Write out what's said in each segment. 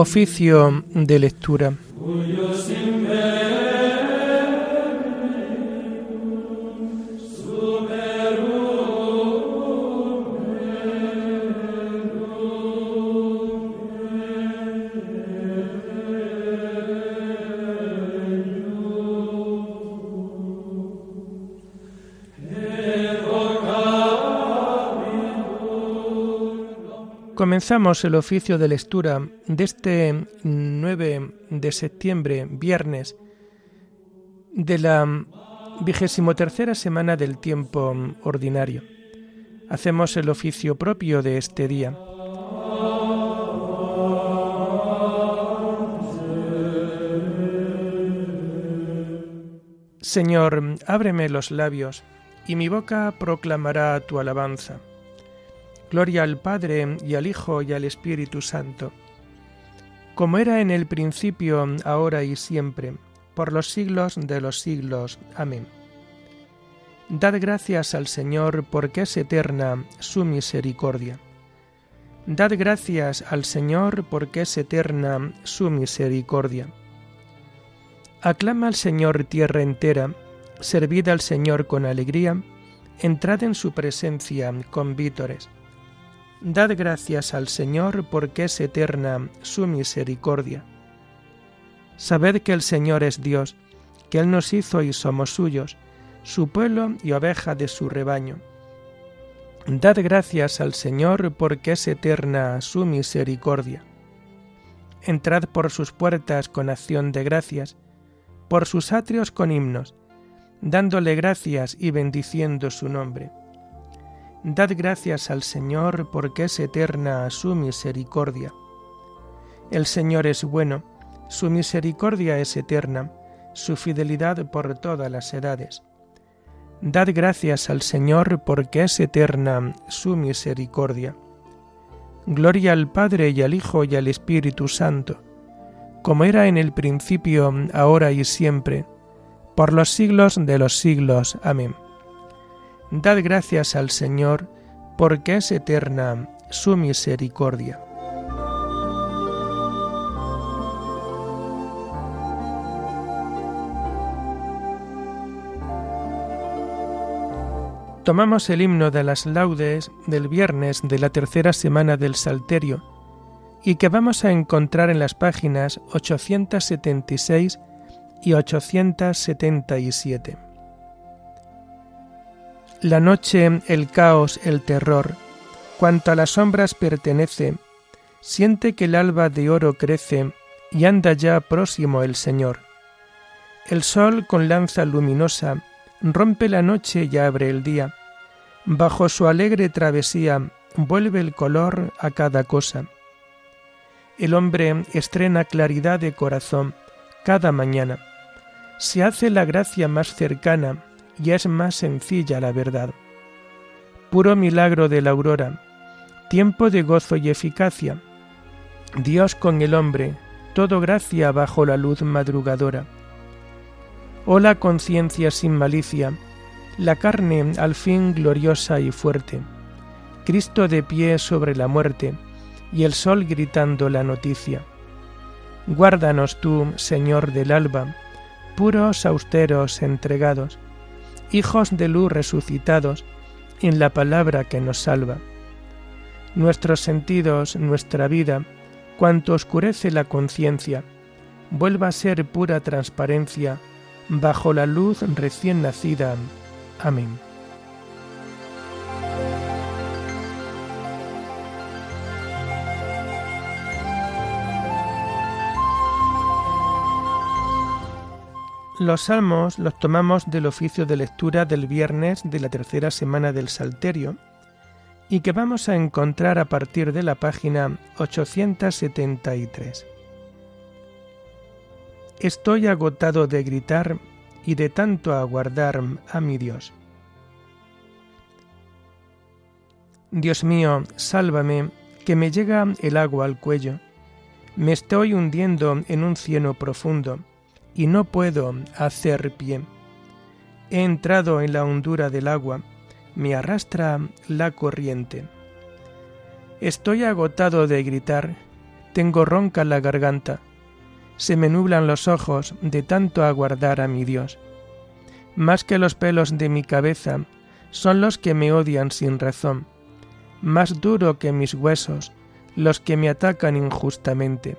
Oficio de lectura. Comenzamos el oficio de lectura de este 9 de septiembre, viernes, de la vigésimo tercera semana del tiempo ordinario. Hacemos el oficio propio de este día. Señor, ábreme los labios, y mi boca proclamará tu alabanza. Gloria al Padre y al Hijo y al Espíritu Santo, como era en el principio, ahora y siempre, por los siglos de los siglos. Amén. Dad gracias al Señor porque es eterna su misericordia. Dad gracias al Señor porque es eterna su misericordia. Aclama al Señor tierra entera, servid al Señor con alegría, entrad en su presencia con vítores Dad gracias al Señor porque es eterna su misericordia. Sabed que el Señor es Dios, que Él nos hizo y somos suyos, su pueblo y oveja de su rebaño. Dad gracias al Señor porque es eterna su misericordia. Entrad por sus puertas con acción de gracias, por sus atrios con himnos, dándole gracias y bendiciendo su nombre Dad gracias al Señor porque es eterna su misericordia. El Señor es bueno, su misericordia es eterna, su fidelidad por todas las edades. Dad gracias al Señor porque es eterna su misericordia. Gloria al Padre y al Hijo y al Espíritu Santo, como era en el principio, ahora y siempre, por los siglos de los siglos. Amén. Dad gracias al Señor, porque es eterna su misericordia. Tomamos el himno de las laudes del viernes de la tercera semana del Salterio y que vamos a encontrar en las páginas 876 y 877. La noche, el caos, el terror, cuanto a las sombras pertenece, siente que el alba de oro crece y anda ya próximo el Señor. El sol con lanza luminosa rompe la noche y abre el día. Bajo su alegre travesía vuelve el color a cada cosa. El hombre estrena claridad de corazón cada mañana. Se hace la gracia más cercana y es más sencilla la verdad. Puro milagro de la aurora, tiempo de gozo y eficacia. Dios con el hombre, todo gracia bajo la luz madrugadora. Oh la conciencia sin malicia, la carne al fin gloriosa y fuerte. Cristo de pie sobre la muerte, y el sol gritando la noticia. Guárdanos tú, Señor del alba, puros, austeros, entregados, hijos de luz resucitados en la palabra que nos salva. Nuestros sentidos, nuestra vida, cuanto oscurece la conciencia, vuelva a ser pura transparencia bajo la luz recién nacida. Amén. Los salmos los tomamos del oficio de lectura del viernes de la tercera semana del Salterio y que vamos a encontrar a partir de la página 873. Estoy agotado de gritar y de tanto aguardar a mi Dios. Dios mío, sálvame, que me llega el agua al cuello. Me estoy hundiendo en un cieno profundo y no puedo hacer pie. He entrado en la hondura del agua, me arrastra la corriente. Estoy agotado de gritar, tengo ronca la garganta, se me nublan los ojos de tanto aguardar a mi Dios. Más que los pelos de mi cabeza son los que me odian sin razón, más duro que mis huesos los que me atacan injustamente.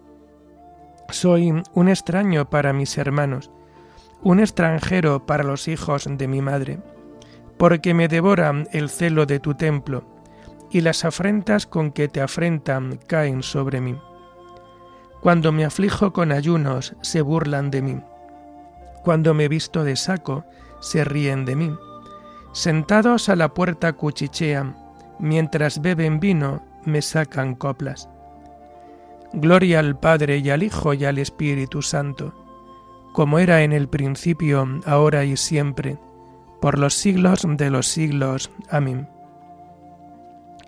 Soy un extraño para mis hermanos, un extranjero para los hijos de mi madre, porque me devora el celo de tu templo, y las afrentas con que te afrentan caen sobre mí. Cuando me aflijo con ayunos, se burlan de mí. Cuando me visto de saco, se ríen de mí. Sentados a la puerta cuchichean, mientras beben vino, me sacan coplas. Gloria al Padre y al Hijo y al Espíritu Santo, como era en el principio, ahora y siempre, por los siglos de los siglos. Amén.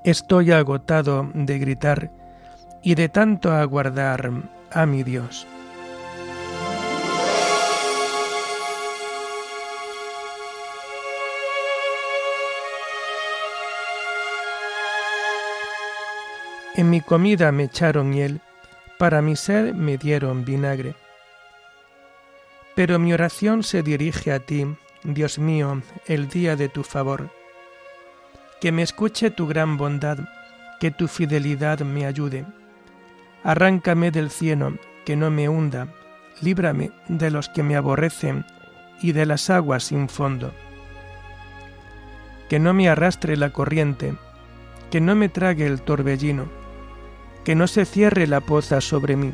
Estoy agotado de gritar y de tanto aguardar a mi Dios. En mi comida me echaron miel, para mi sed me dieron vinagre. Pero mi oración se dirige a ti, Dios mío, el día de tu favor. Que me escuche tu gran bondad, que tu fidelidad me ayude. Arráncame del cielo, que no me hunda, líbrame de los que me aborrecen y de las aguas sin fondo. Que no me arrastre la corriente, que no me trague el torbellino que no se cierre la poza sobre mí.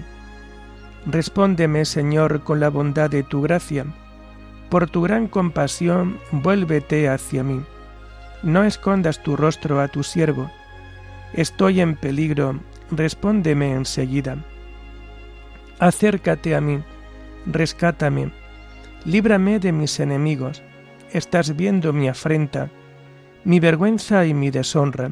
Respóndeme, Señor, con la bondad de tu gracia. Por tu gran compasión, vuélvete hacia mí. No escondas tu rostro a tu siervo. Estoy en peligro, respóndeme enseguida. Acércate a mí, rescátame, líbrame de mis enemigos. Estás viendo mi afrenta, mi vergüenza y mi deshonra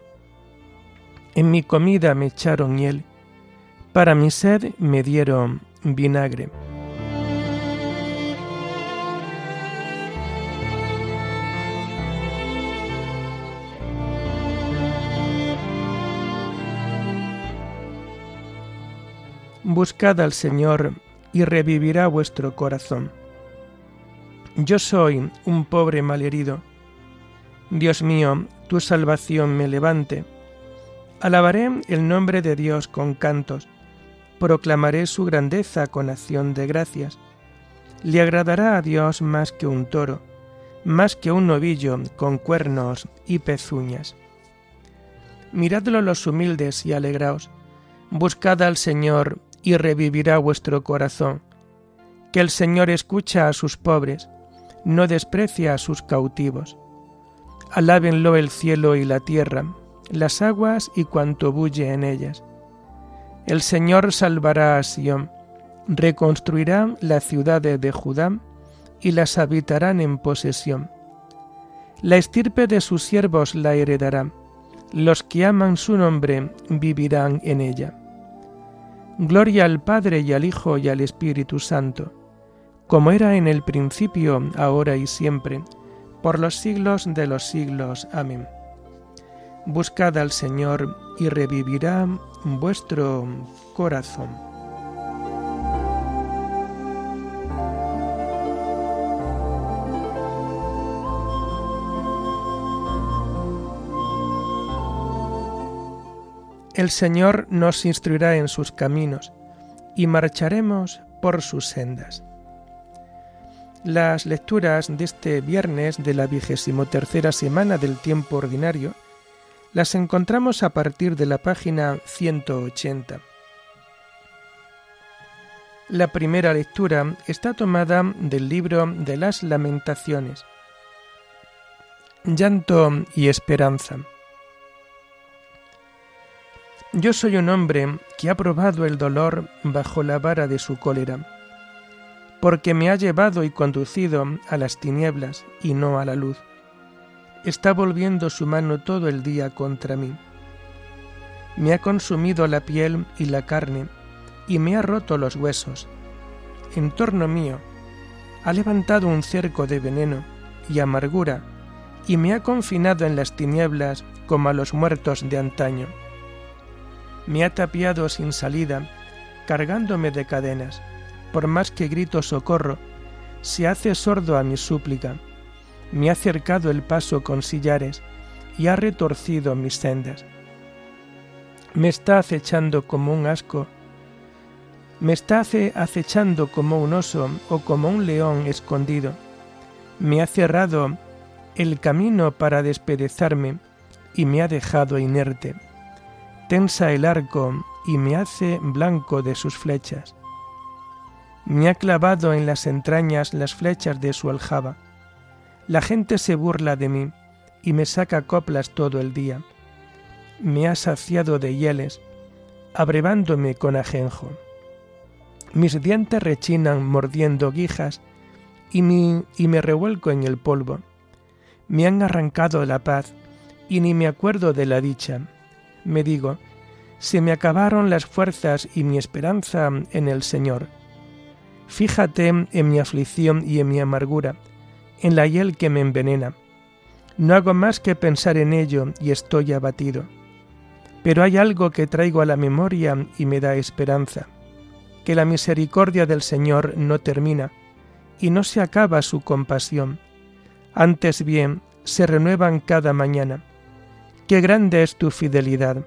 En mi comida me echaron hiel, para mi sed me dieron vinagre. Buscad al Señor y revivirá vuestro corazón. Yo soy un pobre malherido. Dios mío, tu salvación me levante Alabaré el nombre de Dios con cantos, proclamaré su grandeza con acción de gracias. Le agradará a Dios más que un toro, más que un novillo con cuernos y pezuñas. Miradlo los humildes y alegraos, buscad al Señor y revivirá vuestro corazón. Que el Señor escucha a sus pobres, no desprecia a sus cautivos. Alábenlo el cielo y la tierra, las aguas y cuanto bulle en ellas. El Señor salvará a Sión, reconstruirá las ciudades de Judá y las habitarán en posesión. La estirpe de sus siervos la heredará, los que aman su nombre vivirán en ella. Gloria al Padre y al Hijo y al Espíritu Santo, como era en el principio, ahora y siempre, por los siglos de los siglos. Amén. Buscad al Señor y revivirá vuestro corazón. El Señor nos instruirá en sus caminos, y marcharemos por sus sendas. Las lecturas de este viernes de la vigésimo tercera semana del tiempo ordinario las encontramos a partir de la página 180. La primera lectura está tomada del libro de las lamentaciones. Llanto y esperanza. Yo soy un hombre que ha probado el dolor bajo la vara de su cólera, porque me ha llevado y conducido a las tinieblas y no a la luz. Está volviendo su mano todo el día contra mí. Me ha consumido la piel y la carne, y me ha roto los huesos. En torno mío ha levantado un cerco de veneno y amargura, y me ha confinado en las tinieblas como a los muertos de antaño me ha tapiado sin salida, cargándome de cadenas. Por más que grito socorro, se hace sordo a mi súplica. Me ha cercado el paso con sillares y ha retorcido mis sendas. Me está acechando como un asco, me está acechando como un oso o como un león escondido. Me ha cerrado el camino para despedezarme y me ha dejado inerte tensa el arco y me hace blanco de sus flechas. Me ha clavado en las entrañas las flechas de su aljaba. La gente se burla de mí y me saca coplas todo el día. Me ha saciado de hieles, abrevándome con ajenjo. Mis dientes rechinan mordiendo guijas y, y me revuelco en el polvo. Me han arrancado la paz y ni me acuerdo de la dicha me digo, se me acabaron las fuerzas y mi esperanza en el Señor. Fíjate en mi aflicción y en mi amargura, en la hiel que me envenena. No hago más que pensar en ello y estoy abatido. Pero hay algo que traigo a la memoria y me da esperanza, que la misericordia del Señor no termina y no se acaba su compasión. Antes bien, se renuevan cada mañana Qué grande es tu fidelidad.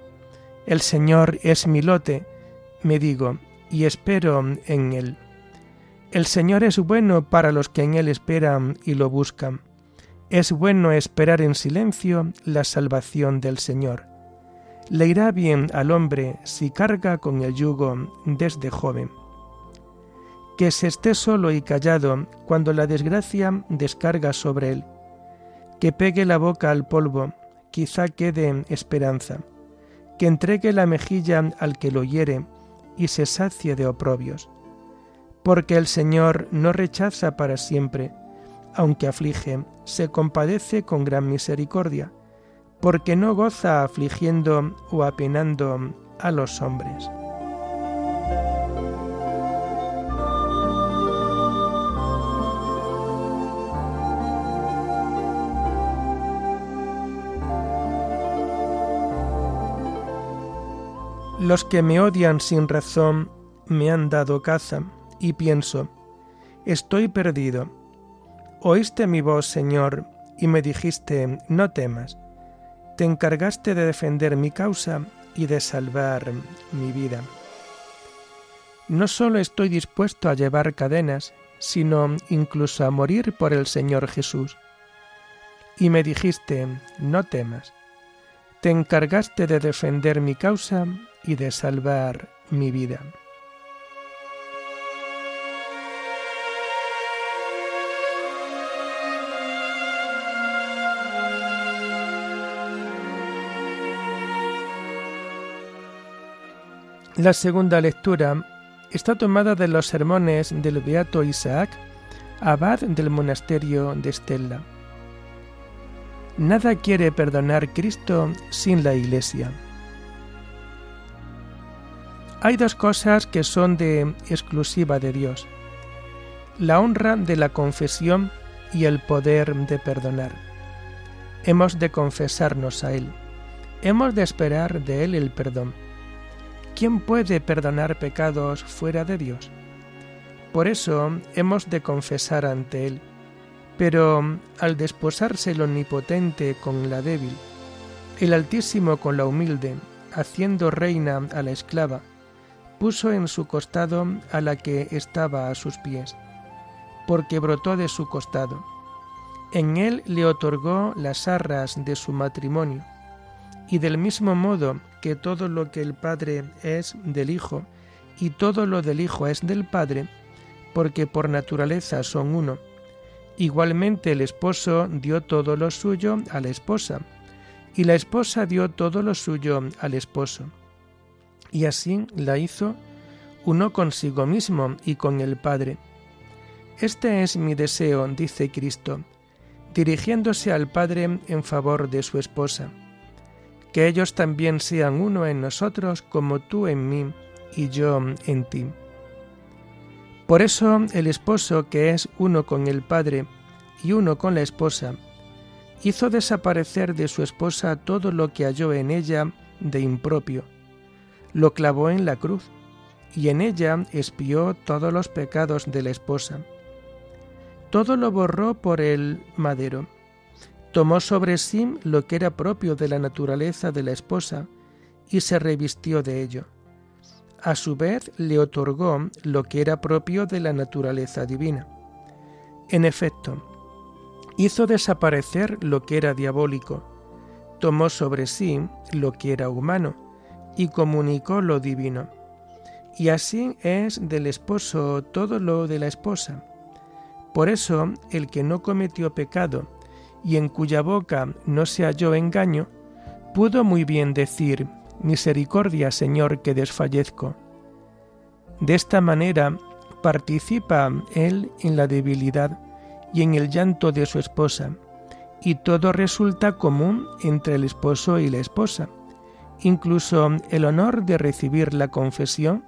El Señor es mi lote, me digo, y espero en Él. El Señor es bueno para los que en Él esperan y lo buscan. Es bueno esperar en silencio la salvación del Señor. Le irá bien al hombre si carga con el yugo desde joven. Que se esté solo y callado cuando la desgracia descarga sobre él. Que pegue la boca al polvo quizá quede esperanza, que entregue la mejilla al que lo hiere y se sacie de oprobios. Porque el Señor no rechaza para siempre, aunque aflige, se compadece con gran misericordia, porque no goza afligiendo o apenando a los hombres. Los que me odian sin razón me han dado caza, y pienso, estoy perdido. Oíste mi voz, Señor, y me dijiste, no temas. Te encargaste de defender mi causa y de salvar mi vida. No solo estoy dispuesto a llevar cadenas, sino incluso a morir por el Señor Jesús. Y me dijiste, no temas. Te encargaste de defender mi causa y de salvar mi vida. La segunda lectura está tomada de los sermones del Beato Isaac, abad del monasterio de Estella. Nada quiere perdonar Cristo sin la Iglesia. Hay dos cosas que son de exclusiva de Dios. La honra de la confesión y el poder de perdonar. Hemos de confesarnos a Él. Hemos de esperar de Él el perdón. ¿Quién puede perdonar pecados fuera de Dios? Por eso hemos de confesar ante Él. Pero al desposarse el omnipotente con la débil, el altísimo con la humilde, haciendo reina a la esclava, puso en su costado a la que estaba a sus pies, porque brotó de su costado. En él le otorgó las arras de su matrimonio, y del mismo modo que todo lo que el Padre es del Hijo, y todo lo del Hijo es del Padre, porque por naturaleza son uno. Igualmente el esposo dio todo lo suyo a la esposa, y la esposa dio todo lo suyo al esposo. Y así la hizo uno consigo mismo y con el Padre. Este es mi deseo, dice Cristo, dirigiéndose al Padre en favor de su esposa, que ellos también sean uno en nosotros como tú en mí y yo en ti. Por eso el esposo, que es uno con el Padre y uno con la esposa, hizo desaparecer de su esposa todo lo que halló en ella de impropio, lo clavó en la cruz, y en ella espió todos los pecados de la esposa. Todo lo borró por el madero. Tomó sobre sí lo que era propio de la naturaleza de la esposa, y se revistió de ello a su vez le otorgó lo que era propio de la naturaleza divina. En efecto, hizo desaparecer lo que era diabólico, tomó sobre sí lo que era humano y comunicó lo divino. Y así es del esposo todo lo de la esposa. Por eso el que no cometió pecado y en cuya boca no se halló engaño, pudo muy bien decir, Misericordia, Señor, que desfallezco. De esta manera participa él en la debilidad y en el llanto de su esposa, y todo resulta común entre el esposo y la esposa, incluso el honor de recibir la confesión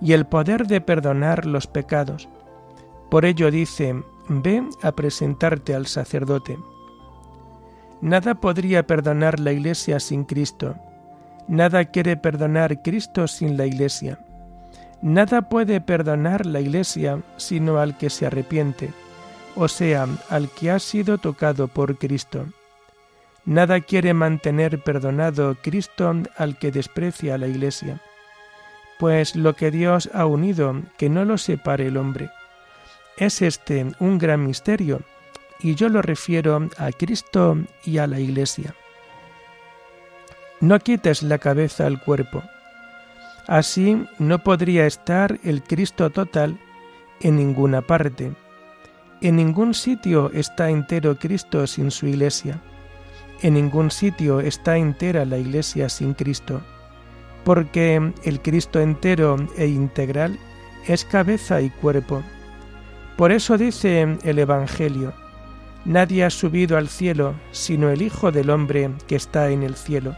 y el poder de perdonar los pecados. Por ello dice, ve a presentarte al sacerdote. Nada podría perdonar la Iglesia sin Cristo, Nada quiere perdonar Cristo sin la Iglesia. Nada puede perdonar la Iglesia sino al que se arrepiente, o sea, al que ha sido tocado por Cristo. Nada quiere mantener perdonado Cristo al que desprecia a la Iglesia. Pues lo que Dios ha unido, que no lo separe el hombre. Es este un gran misterio, y yo lo refiero a Cristo y a la Iglesia. No quites la cabeza al cuerpo. Así no podría estar el Cristo total en ninguna parte. En ningún sitio está entero Cristo sin su iglesia. En ningún sitio está entera la iglesia sin Cristo. Porque el Cristo entero e integral es cabeza y cuerpo. Por eso dice el Evangelio, Nadie ha subido al cielo sino el Hijo del Hombre que está en el cielo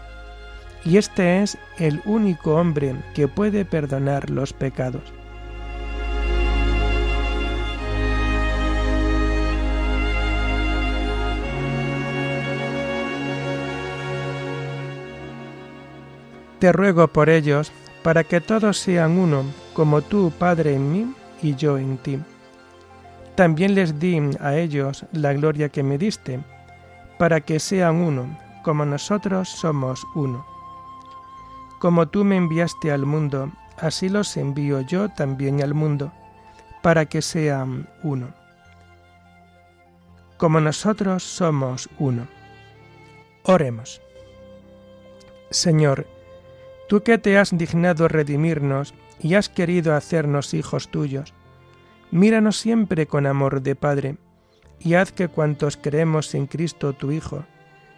y este es el único hombre que puede perdonar los pecados. Te ruego por ellos, para que todos sean uno, como tú, Padre, en mí y yo en ti. También les di a ellos la gloria que me diste, para que sean uno, como nosotros somos uno como tú me enviaste al mundo, así los envío yo también al mundo, para que sean uno. Como nosotros somos uno. Oremos. Señor, tú que te has dignado redimirnos y has querido hacernos hijos tuyos, míranos siempre con amor de Padre, y haz que cuantos creemos en Cristo tu Hijo,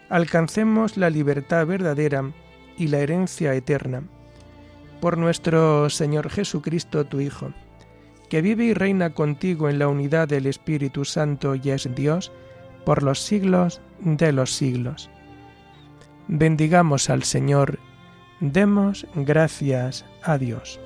alcancemos la libertad verdadera y la herencia eterna. Por nuestro Señor Jesucristo, tu Hijo, que vive y reina contigo en la unidad del Espíritu Santo y es Dios, por los siglos de los siglos. Bendigamos al Señor, demos gracias a Dios.